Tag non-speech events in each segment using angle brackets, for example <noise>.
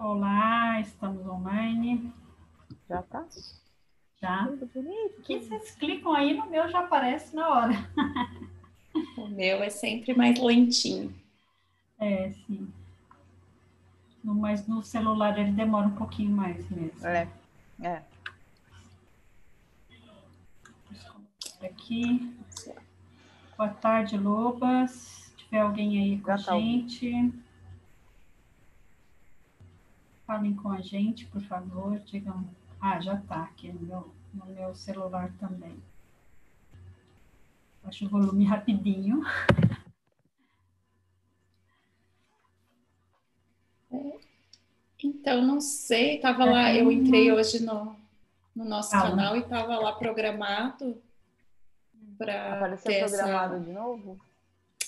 Olá, estamos online. Já tá? Já. Que vocês clicam aí no meu já aparece na hora. <laughs> O meu é sempre mais lentinho. É, sim. No, mas no celular ele demora um pouquinho mais mesmo. É. É. Aqui. Boa tarde, Lobas. Se tiver alguém aí com Já a tá gente. Falem com a gente, por favor. Digam. Ah, já está aqui no meu, no meu celular também. Baixa o volume rapidinho. <laughs> Então, não sei, tava É, lá, eu entrei hoje no, no nosso Ah, canal e tava lá programado para Apareceu ter programado essa... de novo?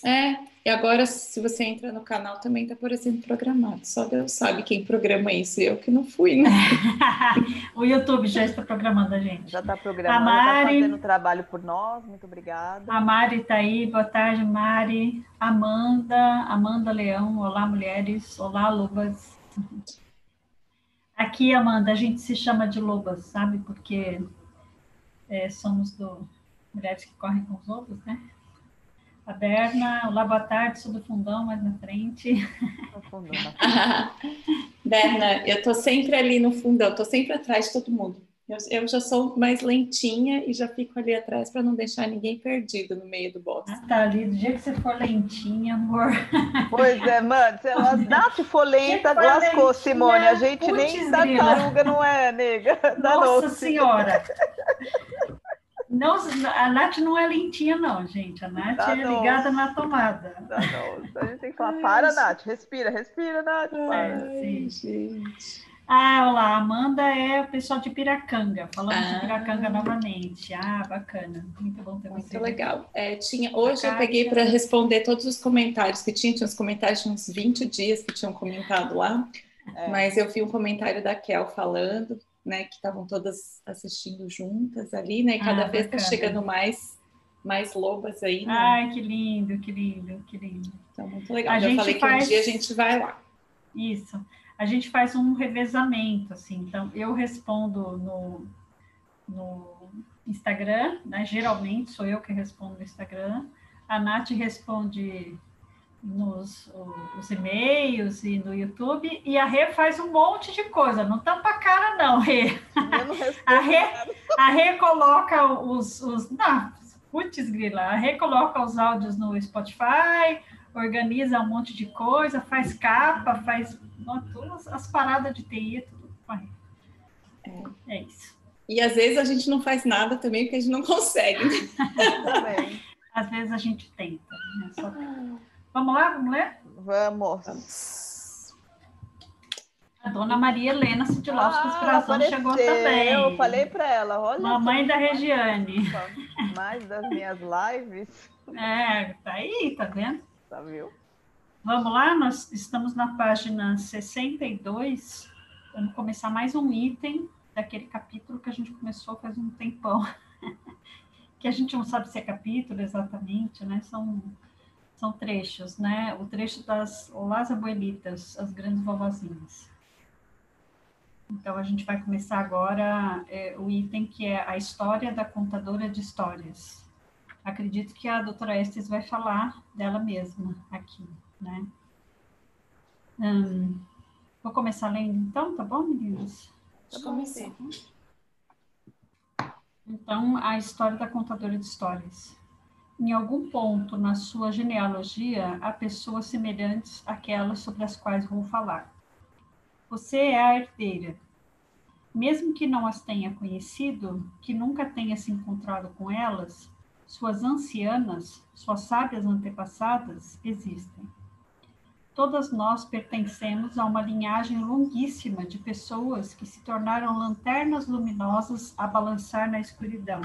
É, e agora se você entra no canal também tá aparecendo programado. Só Deus sabe quem programa isso, eu que não fui, né? <laughs> o YouTube já está programando a gente. Já está A programado, Mari- está fazendo trabalho por nós. Muito obrigada. A Mari está aí, boa tarde, Mari. Amanda, Amanda Leão, olá, mulheres, olá, lobas. Aqui, Amanda, a gente se chama de lobas, sabe? Porque é, somos do Mulheres que Correm com os Lobos, né? A Berna, olá, boa tarde, sou do fundão, mais na frente. Na <laughs> <laughs> Berna, eu tô sempre ali no fundão, tô sempre atrás de todo mundo. Eu, eu já sou mais lentinha e já fico ali atrás para não deixar ninguém perdido no meio do box. Ah, tá ali, do dia que você for lentinha, amor. Pois é, mano. <laughs> Se ela Nath for lenta, foi lascou, lentinha? Simone. A gente Putz, nem grila. tartaruga não é, nega. Nossa. Senhora! Não, a Nath não é lentinha, não, gente. A Nath Tá é não. ligada na tomada. Danou-se. A gente tem que falar, para, Nath. Respira, respira, Nath. Para. sim. gente. Ah, olá, a Amanda é o pessoal de Piracanga. Falamos de Ah. Piracanga novamente. Ah, bacana. Muito bom ter Muito você. legal. É, tinha, hoje eu Kátia. peguei para responder todos os comentários que tinha, tinha uns comentários de uns 20 dias que tinham comentado lá, É. mas eu vi um comentário da Kel falando, né, que estavam todas assistindo juntas ali, né, e cada Ah, vez tá bacana. chegando mais, mais lobas aí, né? Ai, que lindo, que lindo, que lindo. Então, muito legal. A Já gente falei faz- que um dia a gente vai lá. Isso. A gente faz um revezamento, assim. Então, eu respondo no, no Instagram, né? Geralmente sou eu que respondo no Instagram. A Nath responde nos os e-mails e no YouTube. E a Rê faz um monte de coisa. Não tampa a cara, não, Rê. Não <laughs> A Rê, a Rê coloca os... os não, putz, grila. A Rê coloca os áudios no Spotify, organiza um monte de coisa, faz capa, faz não, todas as paradas de TI, é tudo com a Rê. É isso. E às vezes a gente não faz nada também porque a gente não consegue. né? <laughs> Também. Às vezes a gente tenta. Né? Só tenta. Vamos lá, vamos ler? Vamos. A dona Maria Helena Sidilowska Ah, Brazão chegou também. Eu falei para ela, olha. Mamãe da Regiane. <laughs> Mais das minhas lives, É, tá aí, tá vendo? tá viu? Vamos lá, nós estamos na página 62. Vamos começar mais um item daquele capítulo que a gente começou faz um tempão. <laughs> que a gente não sabe se é capítulo exatamente, né? São, são trechos, né? O trecho das Olás Abuelitas, as grandes vovozinhas. Então, a gente vai começar agora é, o item que é a história da contadora de histórias. Acredito que a doutora Estes vai falar dela mesma aqui, né? Hum, vou começar lendo então, tá bom, meninas? Deixa eu começar. Então, a história da contadora de histórias. Em algum ponto na sua genealogia, há pessoas semelhantes àquelas sobre as quais vou falar. Você é a herdeira. Mesmo que não as tenha conhecido, que nunca tenha se encontrado com elas, suas ancianas, suas sábias antepassadas existem. Todas nós pertencemos a uma linhagem longuíssima de pessoas que se tornaram lanternas luminosas a balançar na escuridão,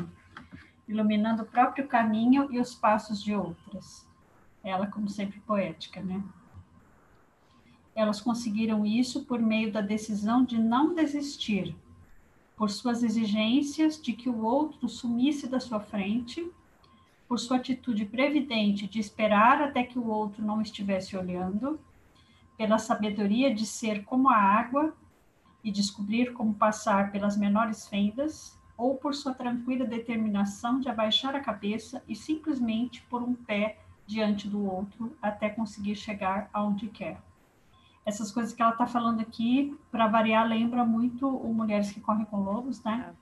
iluminando o próprio caminho e os passos de outras. Ela, como sempre, poética, né? Elas conseguiram isso por meio da decisão de não desistir, por suas exigências de que o outro sumisse da sua frente, por sua atitude previdente de esperar até que o outro não estivesse olhando, pela sabedoria de ser como a água e descobrir como passar pelas menores fendas, ou por sua tranquila determinação de abaixar a cabeça e simplesmente pôr um pé diante do outro até conseguir chegar aonde quer. Essas coisas que ela está falando aqui, para variar, lembra muito o Mulheres que Correm com Lobos, né?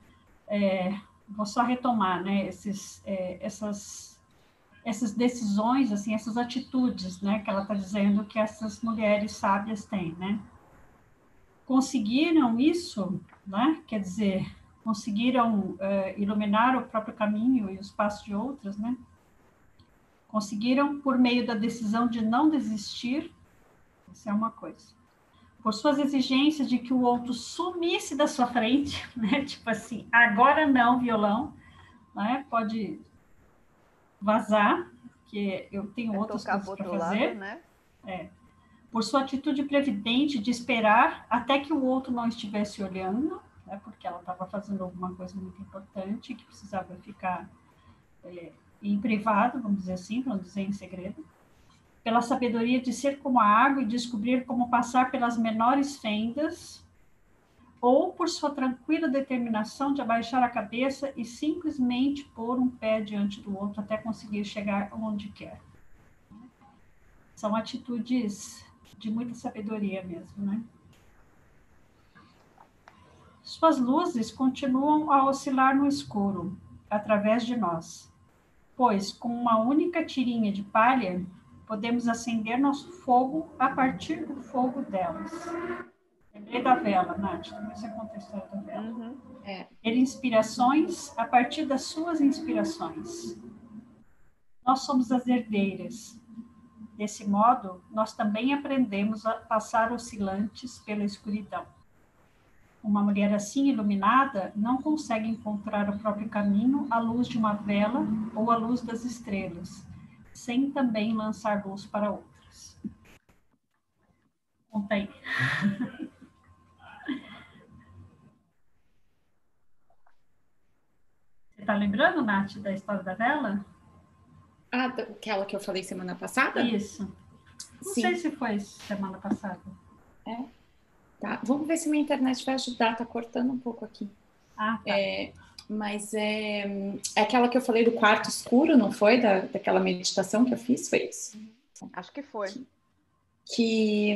É, vou só retomar, né? Esses, é, essas, essas decisões, assim, essas atitudes, né? Que ela está dizendo que essas mulheres sábias têm, né? Conseguiram isso, né? Quer dizer, conseguiram é, iluminar o próprio caminho e os passos de outras, né? Conseguiram por meio da decisão de não desistir, isso é uma coisa por suas exigências de que o outro sumisse da sua frente, <laughs> né? Tipo assim, agora não, violão, né? Pode vazar, que eu tenho é outras coisas para fazer. Lado, né? É. Por sua atitude previdente de esperar até que o outro não estivesse olhando, né? Porque ela estava fazendo alguma coisa muito importante que precisava ficar é, em privado, vamos dizer assim, para não dizer em segredo pela sabedoria de ser como a água e descobrir como passar pelas menores fendas, ou por sua tranquila determinação de abaixar a cabeça e simplesmente pôr um pé diante do outro até conseguir chegar onde quer. São atitudes de muita sabedoria mesmo, né? Suas luzes continuam a oscilar no escuro, através de nós, pois com uma única tirinha de palha podemos acender nosso fogo a partir do fogo delas. Lembrei da vela, Nath, também você conta a história da vela. Uhum. É. Ele inspirações a partir das suas inspirações. Nós somos as herdeiras. Desse modo, nós também aprendemos a passar oscilantes pela escuridão. Uma mulher assim iluminada não consegue encontrar o próprio caminho à luz de uma vela ou à luz das estrelas sem também lançar luz para outras. Conta aí. <laughs> Você está lembrando, Nath, da história da vela? Ah, aquela que eu falei semana passada? Isso. Não Sim. sei se foi semana passada. É. Tá. Vamos ver se minha internet vai ajudar. Tá cortando um pouco aqui. Ah, tá. É, mas é, é aquela que eu falei do quarto escuro, não foi? Da, daquela meditação que eu fiz, foi isso? Acho que foi. Que, que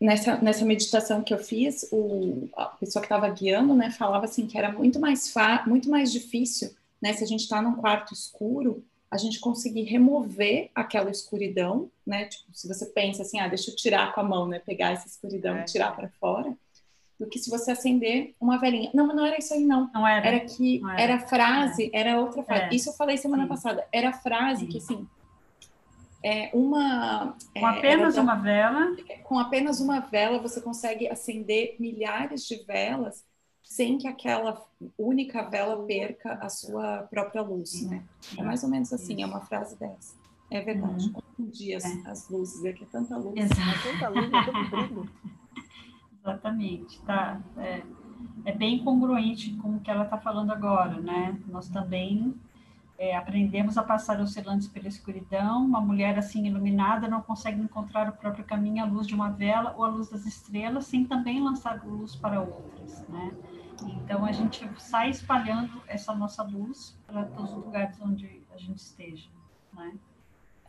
nessa, nessa meditação que eu fiz, o, a pessoa que estava guiando, né, falava assim que era muito mais, muito mais difícil, né, se a gente está num quarto escuro, a gente conseguir remover aquela escuridão, né, tipo, se você pensa assim, ah, deixa eu tirar com a mão, né, pegar essa escuridão é. e tirar para fora, do que se você acender uma velhinha. Não, mas não era isso aí, não. Não era. Era que era. era. frase, era outra frase. É. Isso eu falei semana Sim. passada. Era frase Sim. que, assim, é uma. Com é, apenas uma vela. Com apenas uma vela, você consegue acender milhares de velas sem que aquela única vela perca a sua própria luz, né? É mais ou menos assim, é uma frase dessa. É verdade. Uhum. Um dia as, é. as luzes, é que é tanta luz. Exato. É tanta luz, é tanto brilho. <laughs> Exatamente, tá? É, é bem congruente com o que ela está falando agora, né? Nós também é, aprendemos a passar oscilantes pela escuridão. Uma mulher assim iluminada não consegue encontrar o próprio caminho à luz de uma vela ou à luz das estrelas, sem também lançar luz para outras, né? Então a gente sai espalhando essa nossa luz para todos os lugares onde a gente esteja, né?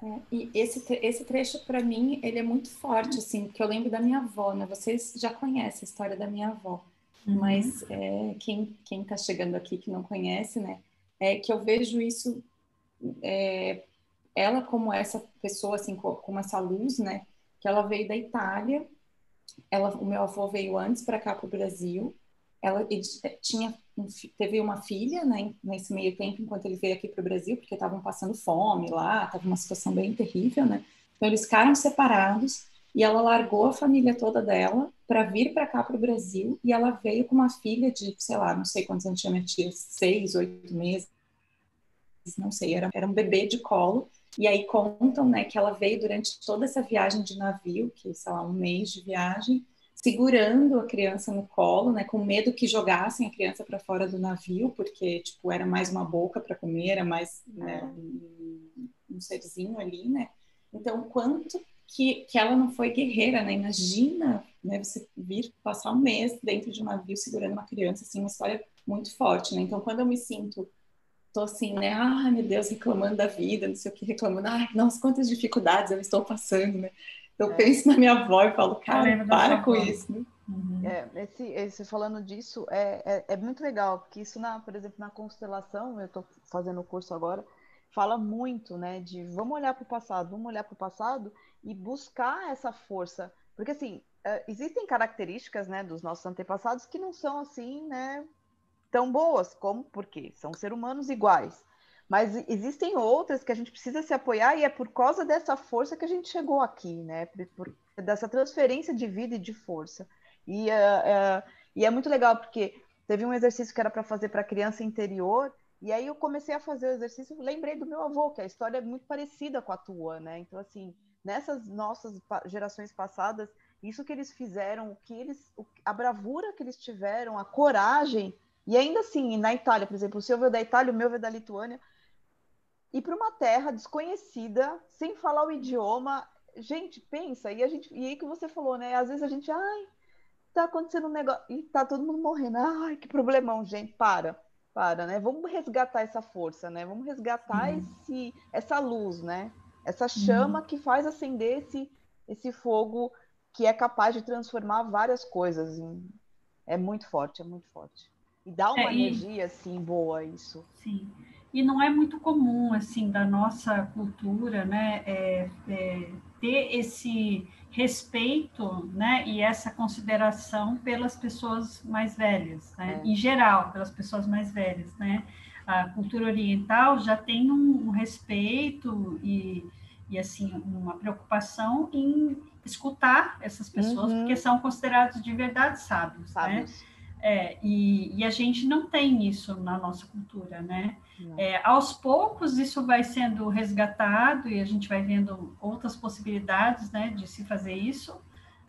É, e esse, esse trecho, para mim, ele é muito forte, assim, porque eu lembro da minha avó, né? Vocês já conhecem a história da minha avó, uhum. mas é, quem, quem tá chegando aqui que não conhece, né? É que eu vejo isso, é, ela como essa pessoa, assim, como essa luz, né? Que ela veio da Itália, ela, o meu avô veio antes para cá para o Brasil, ela tinha teve uma filha, né, nesse meio tempo, enquanto ele veio aqui para o Brasil, porque estavam passando fome lá, estava uma situação bem terrível, né? Então eles ficaram separados e ela largou a família toda dela para vir para cá para o Brasil e ela veio com uma filha de, sei lá, não sei quantos anos tinha minha tia, seis, oito meses, não sei, era, era um bebê de colo. E aí contam, né, que ela veio durante toda essa viagem de navio, que sei lá, um mês de viagem, segurando a criança no colo, né, com medo que jogassem a criança para fora do navio, porque tipo era mais uma boca para comer, era mais né, um, serzinho ali, né? Então, quanto que, que ela não foi guerreira, né? Imagina, né? Você vir passar um mês dentro de um navio segurando uma criança, assim, uma história muito forte, né? Então, quando eu me sinto tô assim, né? Ai, meu Deus, reclamando da vida, não sei o que, reclamando. Ai, nossa, quantas dificuldades eu estou passando, né? Eu é. penso na minha avó e falo, cara, para com isso, né? Uhum. É, esse, esse, falando disso, é, é, é, muito legal, porque isso, na, por exemplo, na constelação, eu estou fazendo o curso agora, fala muito, né, de vamos olhar para o passado, vamos olhar para o passado e buscar essa força, porque assim, é, existem características, né, dos nossos antepassados que não são assim, né, tão boas, como porque são seres humanos iguais. Mas existem outras que a gente precisa se apoiar e é por causa dessa força que a gente chegou aqui, né? Por, dessa transferência de vida e de força. E, uh, uh, e é muito legal porque teve um exercício que era para fazer para criança interior e aí eu comecei a fazer o exercício, lembrei do meu avô, que a história é muito parecida com a tua, né? Então assim, nessas nossas gerações passadas, isso que eles fizeram, o que eles, a bravura que eles tiveram, a coragem e ainda assim, na Itália, por exemplo, o seu veio da Itália, o meu veio da Lituânia, e para uma terra desconhecida, sem falar o idioma, gente, pensa, e a gente, e aí que você falou, né? Às vezes a gente, ai, tá acontecendo um negócio, e tá todo mundo morrendo, ai, que problemão, gente, para, para, né? Vamos resgatar essa força, né? Vamos resgatar uhum. esse, essa luz, né? Essa chama uhum. que faz acender esse, esse fogo que é capaz de transformar várias coisas. É muito forte, é muito forte. E dá uma é, energia, assim, boa isso. Sim. E não é muito comum, assim, da nossa cultura, né, é, é, ter esse respeito, né, e essa consideração pelas pessoas mais velhas, né, é. em geral, pelas pessoas mais velhas, né. A cultura oriental já tem um, um respeito e, e, assim, uma preocupação em escutar essas pessoas, uhum. porque são considerados de verdade sábios, né. sábios. né? É, e, e, a gente não tem isso na nossa cultura, né? É, aos poucos isso vai sendo resgatado e a gente vai vendo outras possibilidades, né, de se fazer isso,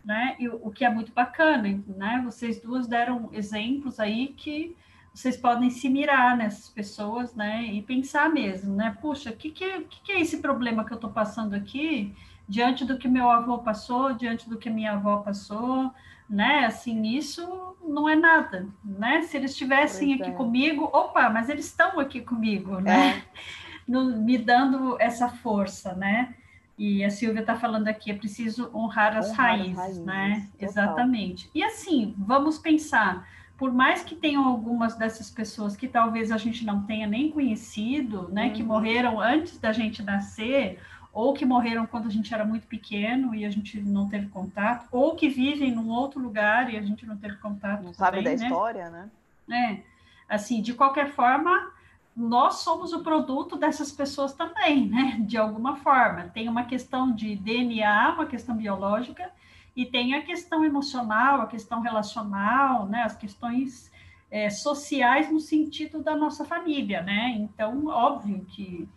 né? E o, que é muito bacana, né? Vocês duas deram exemplos aí que vocês podem se mirar nessas pessoas, né? E pensar mesmo, né? Puxa, o que, que, que, é esse problema que eu estou passando aqui diante do que meu avô passou, diante do que minha avó passou, né? Assim, isso não é nada, né? Se eles estivessem aqui é. comigo, opa, mas eles estão aqui comigo, né? É. <laughs> No, me dando essa força, né? E a Silvia está falando aqui, é preciso honrar as honrar raízes, raízes, né? Total. Exatamente. E assim, vamos pensar, por mais que tenham algumas dessas pessoas que talvez a gente não tenha nem conhecido, né? Uhum. Que morreram antes da gente nascer, ou que morreram quando a gente era muito pequeno e a gente não teve contato, ou que vivem num outro lugar e a gente não teve contato. Não sabe da né? história, né? É, assim, de qualquer forma, nós somos o produto dessas pessoas também, né? De alguma forma. Tem uma questão de DNA, uma questão biológica, e tem a questão emocional, a questão relacional, né? As questões é, sociais no sentido da nossa família, né? Então, óbvio que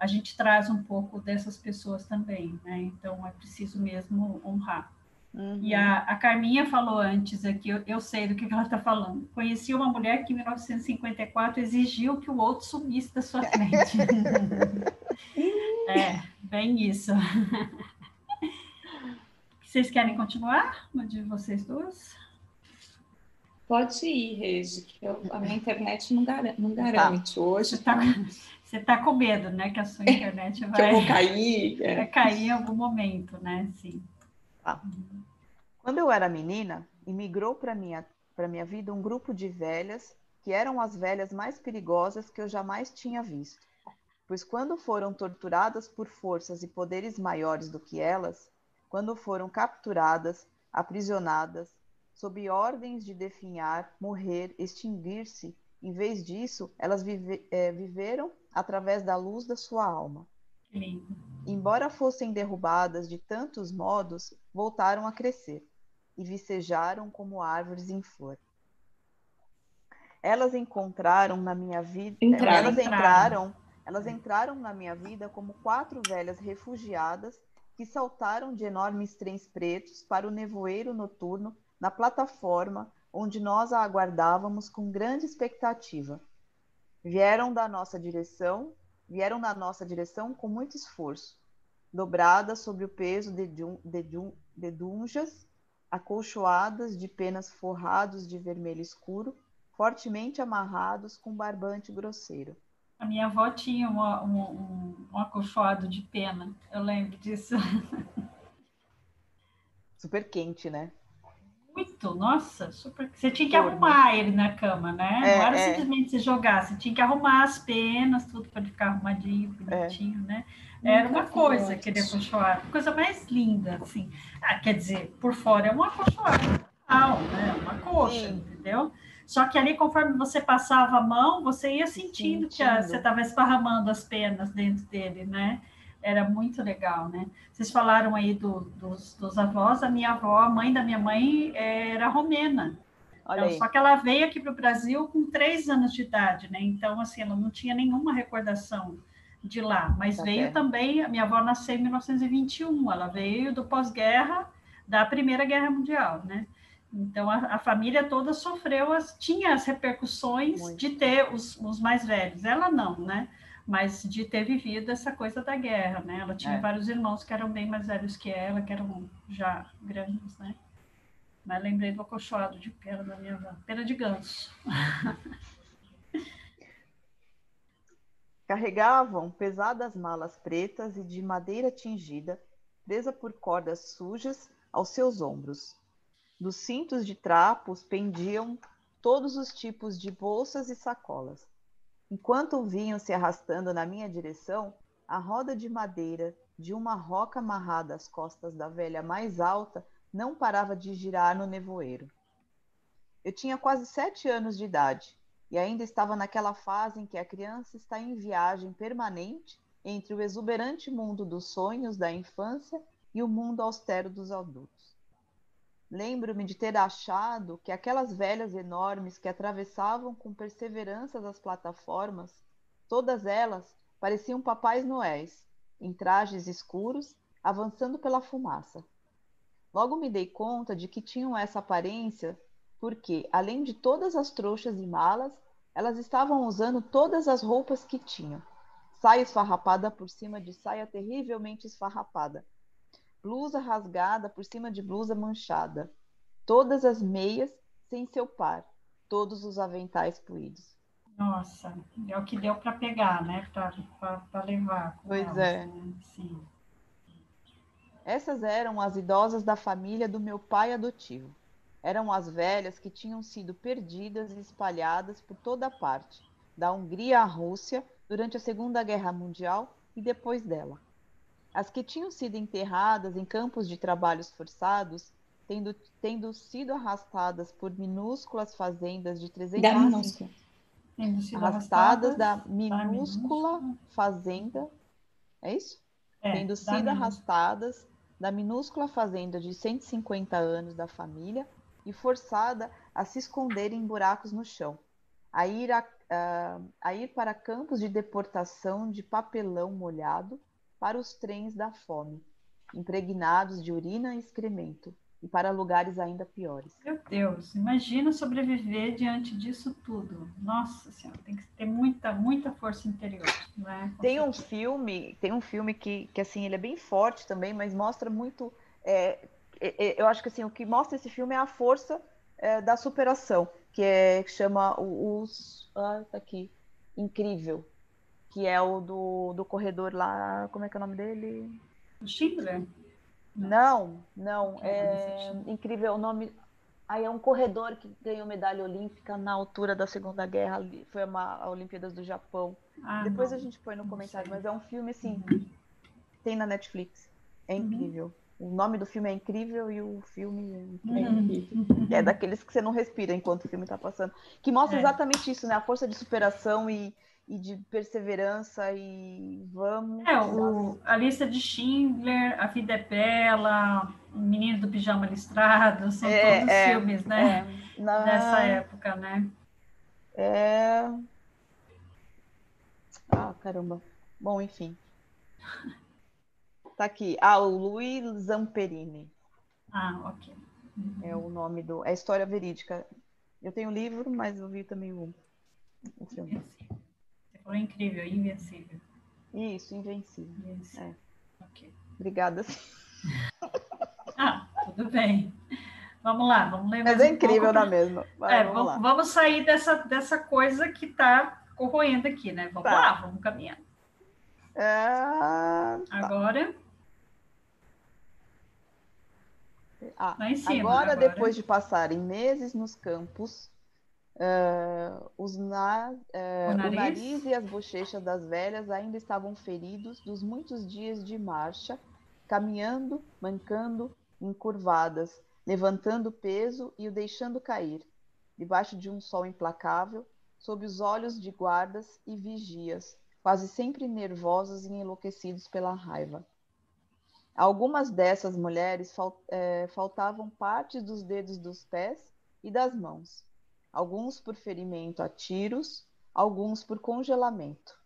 a gente traz um pouco dessas pessoas também, né? Então é preciso mesmo honrar. Uhum. E a, a Carminha falou antes aqui, eu, eu sei do que, ela está falando. Conheci uma mulher que em 1954 exigiu que o outro sumisse da sua frente. <laughs> é, bem isso. <laughs> Vocês querem continuar? No de vocês duas? Pode ir, Regi, que eu, a minha internet não, gar não tá. garante tá. hoje. Tá, você está com medo, né? Que a sua <laughs> internet vai, que eu vou cair. É. Vai cair em algum momento, né? Sim. Tá. Quando eu era menina, imigrou para minha para minha vida um grupo de velhas que eram as velhas mais perigosas que eu jamais tinha visto. Pois quando foram torturadas por forças e poderes maiores do que elas, quando foram capturadas, aprisionadas, sob ordens de definhar, morrer, extinguir-se, em vez disso, elas vive, é, viveram através da luz da sua alma. Lindo. Embora fossem derrubadas de tantos modos, voltaram a crescer e vicejaram como árvores em flor. Elas encontraram na minha vida, entraram, elas entraram, elas entraram na minha vida como quatro velhas refugiadas que saltaram de enormes trens pretos para o nevoeiro noturno na plataforma onde nós a aguardávamos com grande expectativa vieram da nossa direção, vieram na nossa direção com muito esforço. dobradas sobre o peso de, de, de dunjas, acolchoadas de penas forrados de vermelho escuro, fortemente amarrados com barbante grosseiro. A minha avó tinha uma, um, um, um acolchoado de pena, eu lembro disso. Super quente, né? Muito, nossa, super. Você tinha que arrumar ele na cama, né? É, não era é. simplesmente você jogar, você tinha que arrumar as penas, tudo para ele ficar arrumadinho, bonitinho, é. né? Era uma coisa aquele acolchoado, coisa mais linda, assim. Ah, quer dizer, por fora é um acolchoado, né? Uma coxa, Sim. entendeu? Só que ali, conforme você passava a mão, você ia sentindo, sentindo. que a, você estava esparramando as penas dentro dele, né? Era muito legal, né? Vocês falaram aí do, dos, dos avós, a minha avó, a mãe da minha mãe era romena. Então, só que ela veio aqui para o Brasil com três anos de idade, né? Então, assim, ela não tinha nenhuma recordação de lá, mas tá veio também, a minha avó nasceu em 1921, ela veio do pós-guerra da Primeira Guerra Mundial, né? Então a, a família toda sofreu, as, tinha as repercussões Muito. de ter os, os, mais velhos, ela não, né? Mas de ter vivido essa coisa da guerra, né? Ela tinha é. vários irmãos que eram bem mais velhos que ela, que eram já grandes, né? Mas lembrei do acolchoado de pena da minha avó, pena de ganso. <laughs> Carregavam pesadas malas pretas e de madeira tingida, presa por cordas sujas aos seus ombros. Dos cintos de trapos pendiam todos os tipos de bolsas e sacolas. Enquanto vinham se arrastando na minha direção, a roda de madeira de uma roca amarrada às costas da velha mais alta não parava de girar no nevoeiro. Eu tinha quase sete anos de idade e ainda estava naquela fase em que a criança está em viagem permanente entre o exuberante mundo dos sonhos da infância e o mundo austero dos adultos. Lembro-me de ter achado que aquelas velhas enormes que atravessavam com perseverança as plataformas, todas elas pareciam papais noéis, em trajes escuros, avançando pela fumaça. Logo me dei conta de que tinham essa aparência porque, além de todas as trouxas e malas, elas estavam usando todas as roupas que tinham. Saia esfarrapada por cima de saia terrivelmente esfarrapada. Blusa rasgada por cima de blusa manchada. Todas as meias sem seu par. Todos os aventais puídos. Nossa, é o que deu para pegar, né? Para levar. Pois elas, é. Né? Sim. Essas eram as idosas da família do meu pai adotivo. Eram as velhas que tinham sido perdidas e espalhadas por toda parte, da Hungria à Rússia, durante a Segunda Guerra Mundial e depois dela. As que tinham sido enterradas em campos de trabalhos forçados, tendo, tendo sido arrastadas por minúsculas fazendas de 300 da minúscula. arrastadas da minúscula fazenda. É isso? É, tendo sido arrastadas da minúscula fazenda de 150 anos da família e forçada a se esconder em buracos no chão, a ir, a, a, a ir para campos de deportação de papelão molhado para os trens da fome, impregnados de urina e excremento, e para lugares ainda piores. Meu Deus, imagina sobreviver diante disso tudo. Nossa Senhora, tem que ter muita, muita força interior. Né? Tem um filme, tem um filme que, que assim ele é bem forte também, mas mostra muito. É, é, é eu acho que assim o que mostra esse filme é a força é, da superação, que é que chama os, ah, tá aqui, incrível, que é o do, do corredor lá, como é que é o nome dele? Schindler. Não, não. É incrível o nome. Aí é um corredor que ganhou medalha olímpica na altura da Segunda Guerra, foi uma, a Olimpíadas do Japão. Ah, Depois não. a gente põe no comentário, mas é um filme assim, uhum. tem na Netflix. É uhum. incrível. Uhum. O nome do filme é incrível e o filme é, incrível. Uhum. É daqueles que você não respira enquanto o filme está passando. Que mostra é. exatamente isso, né? A força de superação e, e de perseverança e vamos. É, o, a lista de Schindler, A Vida é Bela, O Menino do Pijama Listrado, são é, todos é, filmes, né? É, na... Dessa época, né? É. Ah, caramba. Bom, enfim. Tá aqui. Ah, o Louis Zamperini. Ah, ok. Uhum. É o nome do. É história verídica. Eu tenho o livro, mas eu vi também o, o filme. Foi incrível, invencível. Isso, invencível. invencível. É. Ok. Obrigada. <laughs> Ah, tudo bem. Vamos lá, vamos ler Mas é incrível, não é mesmo? Vai, é, vamos, vamos, sair dessa, dessa coisa que está corroendo aqui, né? Vamos tá. lá, vamos caminhar. É... Tá. Agora. Ah, cima, agora, agora, depois de passarem meses nos campos, uh, os na, uh, o, nariz? o nariz e as bochechas das velhas ainda estavam feridos dos muitos dias de marcha, caminhando, mancando, encurvadas, levantando peso e o deixando cair, debaixo de um sol implacável, sob os olhos de guardas e vigias, quase sempre nervosos e enlouquecidos pela raiva. Algumas dessas mulheres fal é, faltavam partes dos dedos dos pés e das mãos, alguns por ferimento a tiros, alguns por congelamento.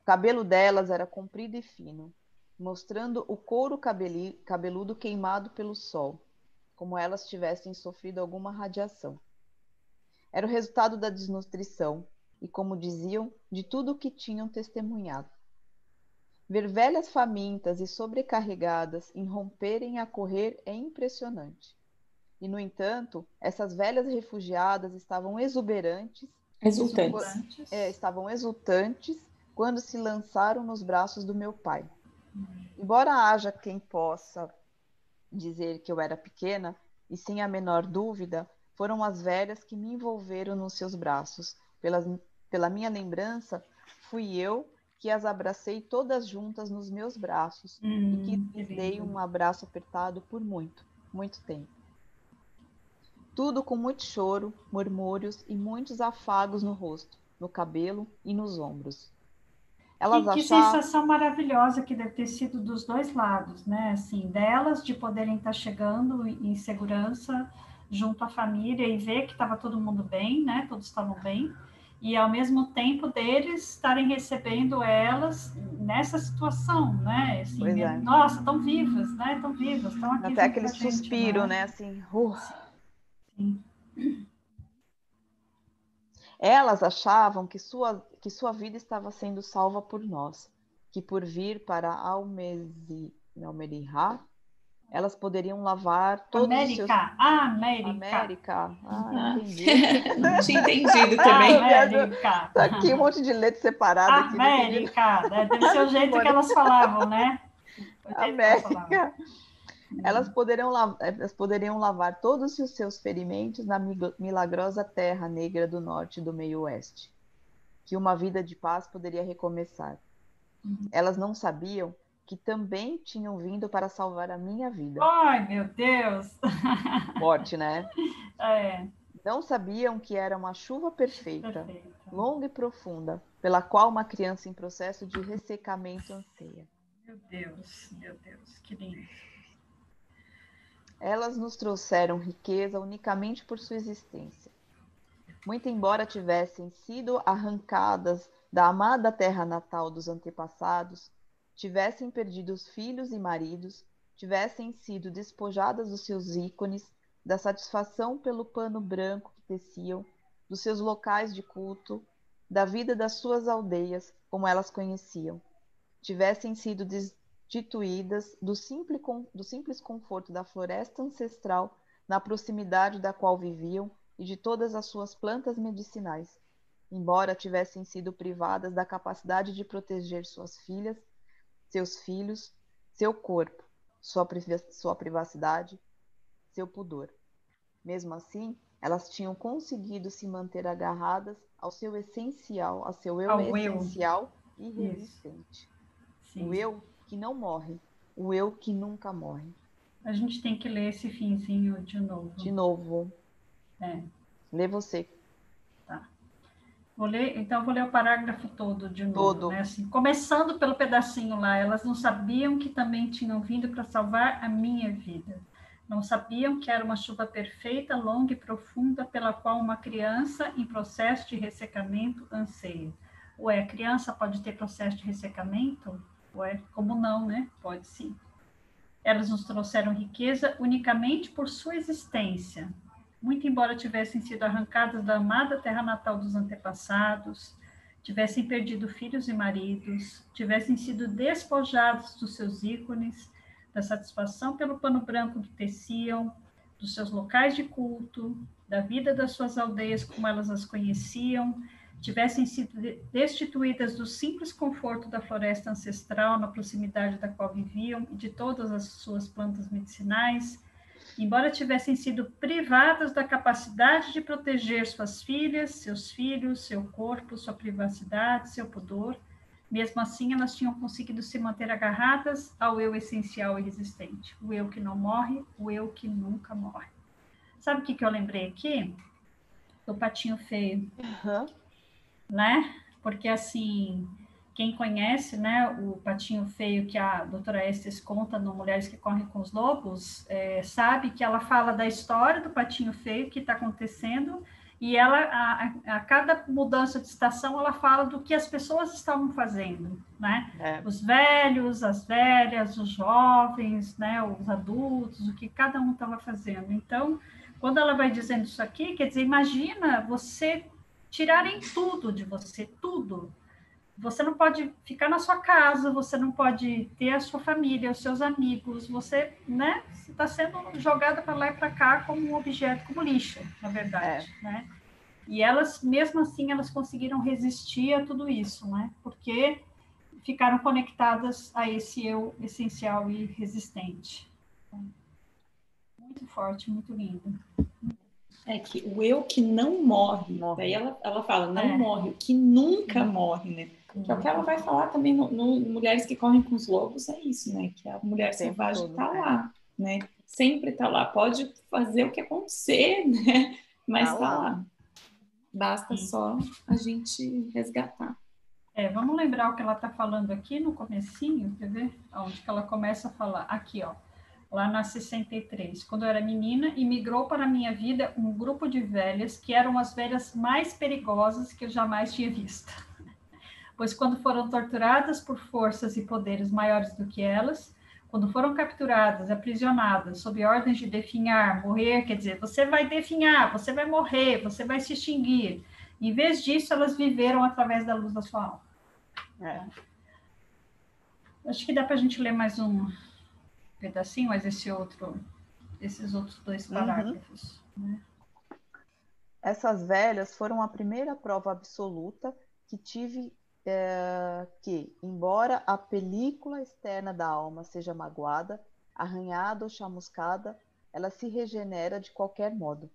O cabelo delas era comprido e fino, mostrando o couro cabeludo queimado pelo sol, como elas tivessem sofrido alguma radiação. Era o resultado da desnutrição e, como diziam, de tudo o que tinham testemunhado. Ver velhas famintas e sobrecarregadas irromperem a correr é impressionante. E, no entanto, essas velhas refugiadas estavam exuberantes, exultantes. É, estavam exultantes quando se lançaram nos braços do meu pai. Embora haja quem possa dizer que eu era pequena, e sem a menor dúvida, foram as velhas que me envolveram nos seus braços. Pelas, pela minha lembrança, fui eu que as abracei todas juntas nos meus braços hum, e que lhes dei um abraço apertado por muito, muito tempo. Tudo com muito choro, murmúrios e muitos afagos no rosto, no cabelo e nos ombros. Elas que, achavam... que sensação maravilhosa que deve ter sido dos dois lados, né? Assim, delas de poderem estar chegando em segurança junto à família e ver que estava todo mundo bem, né? Todos estavam bem. E ao mesmo tempo deles estarem recebendo elas nessa situação, né? Assim, é. Nossa, estão vivas, né? Estão vivas, estão aqui. Até aquele suspiro, gente, né? né? Assim, uh. Sim. Elas achavam que sua, que sua vida estava sendo salva por nós, que por vir para Almezi, elas poderiam lavar todos América, os seus... América. América. Ah, entendi. Não <laughs> tinha entendido também. América. Tá aqui um monte de letra separada. América. Aqui, Deve ser o jeito que elas falavam, né? <laughs> América. Elas poderiam, elas poderiam lavar todos os seus ferimentos na milagrosa terra negra do norte e do meio-oeste, que uma vida de paz poderia recomeçar. Uhum. Elas não sabiam que também tinham vindo para salvar a minha vida. Ai, meu Deus! <laughs> Forte, né? É. Não sabiam que era uma chuva perfeita, perfeita, longa e profunda, pela qual uma criança em processo de ressecamento anseia. Meu Deus, meu Deus, que lindo. Elas nos trouxeram riqueza unicamente por sua existência. Muito embora tivessem sido arrancadas da amada terra natal dos antepassados, tivessem perdido os filhos e maridos, tivessem sido despojadas dos seus ícones, da satisfação pelo pano branco que teciam, dos seus locais de culto, da vida das suas aldeias, como elas conheciam, tivessem sido destituídas do simples, do simples conforto da floresta ancestral na proximidade da qual viviam e de todas as suas plantas medicinais, embora tivessem sido privadas da capacidade de proteger suas filhas, seus filhos, seu corpo, sua, sua privacidade, seu pudor. Mesmo assim, elas tinham conseguido se manter agarradas ao seu essencial, ao seu eu ao essencial eu. e resistente. O eu que não morre, o eu que nunca morre. A gente tem que ler esse finzinho de novo. De novo. É. Lê você. Tá. Vou ler, então vou ler o parágrafo todo de novo. Todo. Né? Assim, começando pelo pedacinho lá, elas não sabiam que também tinham vindo para salvar a minha vida. Não sabiam que era uma chuva perfeita, longa e profunda, pela qual uma criança em processo de ressecamento anseia. Ué, a criança pode ter processo de ressecamento? Ué, como não, né? Pode sim. Elas nos trouxeram riqueza unicamente por sua existência, muito embora tivessem sido arrancadas da amada terra natal dos antepassados, tivessem perdido filhos e maridos, tivessem sido despojados dos seus ícones, da satisfação pelo pano branco que teciam, dos seus locais de culto, da vida das suas aldeias como elas as conheciam, tivessem sido destituídas do simples conforto da floresta ancestral na proximidade da qual viviam e de todas as suas plantas medicinais, embora tivessem sido privadas da capacidade de proteger suas filhas, seus filhos, seu corpo, sua privacidade, seu pudor, mesmo assim elas tinham conseguido se manter agarradas ao eu essencial e existente, o eu que não morre, o eu que nunca morre. Sabe o que, que eu lembrei aqui? Do patinho feio. Uhum. Né? Porque assim, quem conhece, né, o patinho feio que a doutora Estes conta no Mulheres que Correm com os Lobos, é, sabe que ela fala da história do patinho feio que está acontecendo e ela, a, a, cada mudança de estação, ela fala do que as pessoas estavam fazendo, né? É. Os velhos, as velhas, os jovens, né, os adultos, o que cada um estava fazendo. Então, quando ela vai dizendo isso aqui, quer dizer, imagina você tirarem tudo de você, tudo, você não pode ficar na sua casa, você não pode ter a sua família, os seus amigos, você, né, está sendo jogada para lá e para cá como um objeto, como lixo, na verdade, é. né? E elas, mesmo assim, elas conseguiram resistir a tudo isso, né? Porque ficaram conectadas a esse eu essencial e resistente. Muito forte, muito lindo. É que o eu que não morre, morre. daí ela, ela fala, não é. morre, o que nunca morre, né? Que é o que ela vai falar também no, no, Mulheres que Correm com os Lobos, é isso, né? Que a mulher selvagem está né? lá, né? Sempre está lá. Pode fazer o que acontecer, <laughs> né? Mas está tá lá. lá. Basta Sim. só a gente resgatar. É, vamos lembrar o que ela está falando aqui no comecinho, quer ver? Onde que ela começa a falar? Aqui, ó. Lá na 63. Quando eu era menina, imigrou para a minha vida um grupo de velhas que eram as velhas mais perigosas que eu jamais tinha visto <laughs> pois quando foram torturadas por forças e poderes maiores do que elas, quando foram capturadas, aprisionadas, sob ordens de definhar, morrer, quer dizer, você vai definhar, você vai morrer, você vai se extinguir. Em vez disso, elas viveram através da luz da sua alma. É. Acho que dá para a gente ler mais um pedacinho, mas esse outro, esses outros dois uhum. parágrafos. Uhum. Né? Essas velhas foram a primeira prova absoluta que tive é, que, embora a película externa da alma seja magoada, arranhada ou chamuscada, ela se regenera de qualquer modo.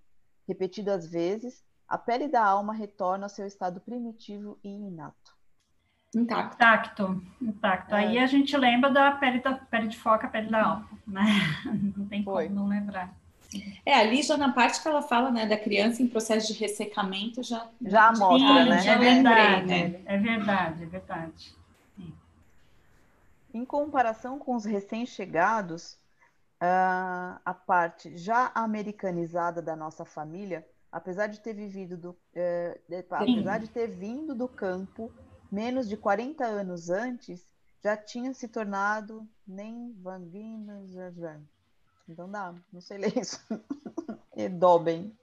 Repetidas vezes, a pele da alma retorna ao seu estado primitivo e inato. Intacto. Intacto. Intacto. É. Aí a gente lembra da pele, da pele de foca, a pele da alma, né? <laughs> Não tem Foi. como não lembrar. É, ali já na parte que ela fala, né, da criança em processo de ressecamento, já... Já mostra, né? É verdade, né? é verdade, é verdade. Em comparação com os recém-chegados, uh, a parte já americanizada da nossa família, apesar de ter vivido do, uh, de, apesar de ter vindo do campo menos de 40 anos antes, já tinha se tornado nem vanguinos, então dá, não sei ler isso. <laughs> Edoben.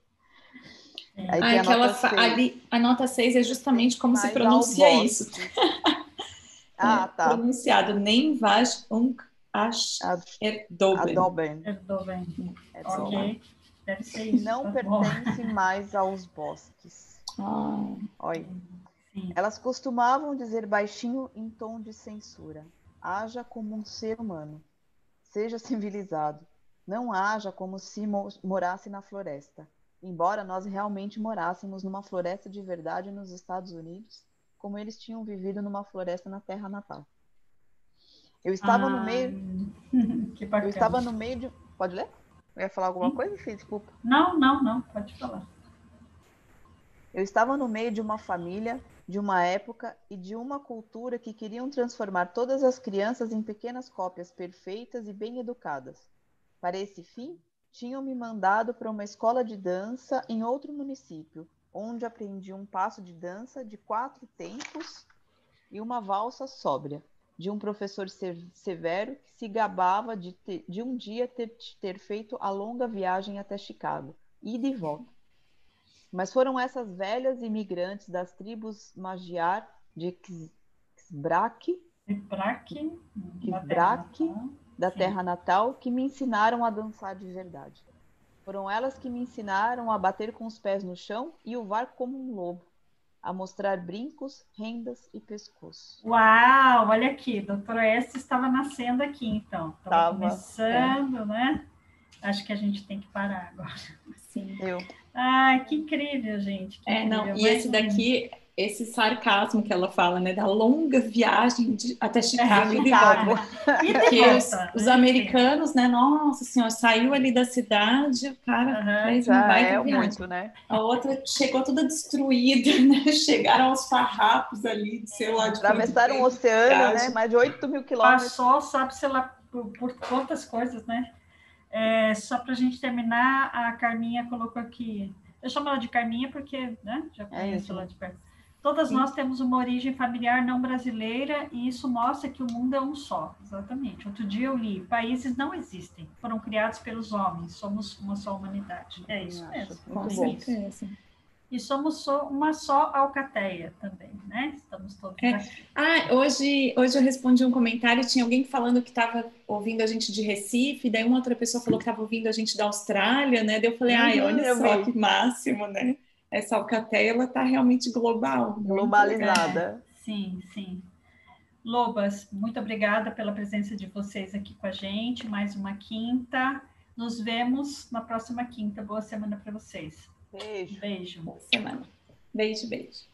É. Aí ah, aquela a, ali, a nota 6 é justamente como se pronuncia isso. <laughs> ah, é, tá. Pronunciado nem vaj unk ash erdoben. Adoben. Erdoben. Ok. Deve ser isso. Não tá pertence bom. mais aos bosques. Ah. Olha. Sim. Elas costumavam dizer baixinho em tom de censura. Haja como um ser humano. Seja civilizado não haja como se morasse na floresta. Embora nós realmente morássemos numa floresta de verdade nos Estados Unidos, como eles tinham vivido numa floresta na terra natal. Eu estava ah, no meio. <laughs> eu estava no meio de. Pode ler? Eu ia falar alguma Sim. coisa? Sim, desculpa. Não, não, não, pode falar. Eu estava no meio de uma família, de uma época e de uma cultura que queriam transformar todas as crianças em pequenas cópias perfeitas e bem educadas. Para esse fim, tinham-me mandado para uma escola de dança em outro município, onde aprendi um passo de dança de quatro tempos e uma valsa sóbria, de um professor severo que se gabava de, ter, de um dia ter, ter feito a longa viagem até Chicago, ida e volta. Mas foram essas velhas imigrantes das tribos Magiar de Xbraque, Xbraque, Xbraque da terra natal, que me ensinaram a dançar de verdade. Foram elas que me ensinaram a bater com os pés no chão e uvar como um lobo, a mostrar brincos, rendas e pescoço. Uau, olha aqui, doutora Estes estava nascendo aqui, então. Estava começando, é. né? Acho que a gente tem que parar agora. Sim. Eu. Ai, que incrível, gente. Que é, incrível. não, e esse daqui esse sarcasmo que ela fala, né, da longa viagem de, até Chicago, é, Chicago. e que os, os, americanos, né, nossa senhora, saiu ali da cidade, o cara uhum, fez um baita é viagem. muito, né? A outra chegou toda destruída, <laughs> né, chegaram aos farrapos ali, de sei lá, de Atravessaram o oceano, né, mais de 8 mil quilômetros. Passou, sabe, sei lá, por, por quantas coisas, né? É, só para a gente terminar, a Carminha colocou aqui, eu chamo ela de Carminha porque, né, já é conheço é ela de perto Todas Sim. nós temos uma origem familiar não brasileira e isso mostra que o mundo é um só. Exatamente. Outro dia eu li: países não existem, foram criados pelos homens, somos uma só humanidade. É isso mesmo. Com certeza. E somos só, uma só alcateia também, né? Estamos todos é. aqui. Ah, hoje, hoje eu respondi um comentário, tinha alguém falando que estava ouvindo a gente de Recife, daí uma outra pessoa falou que estava ouvindo a gente da Austrália, né? Daí eu falei, ai, olha só que máximo, né? essa alcateia ela está realmente global. Globalizada. É, sim, sim. Lobas, muito obrigada pela presença de vocês aqui com a gente. Mais uma quinta. Nos vemos na próxima quinta. Boa semana para vocês. Beijo. Beijo. Boa semana. Beijo, beijo.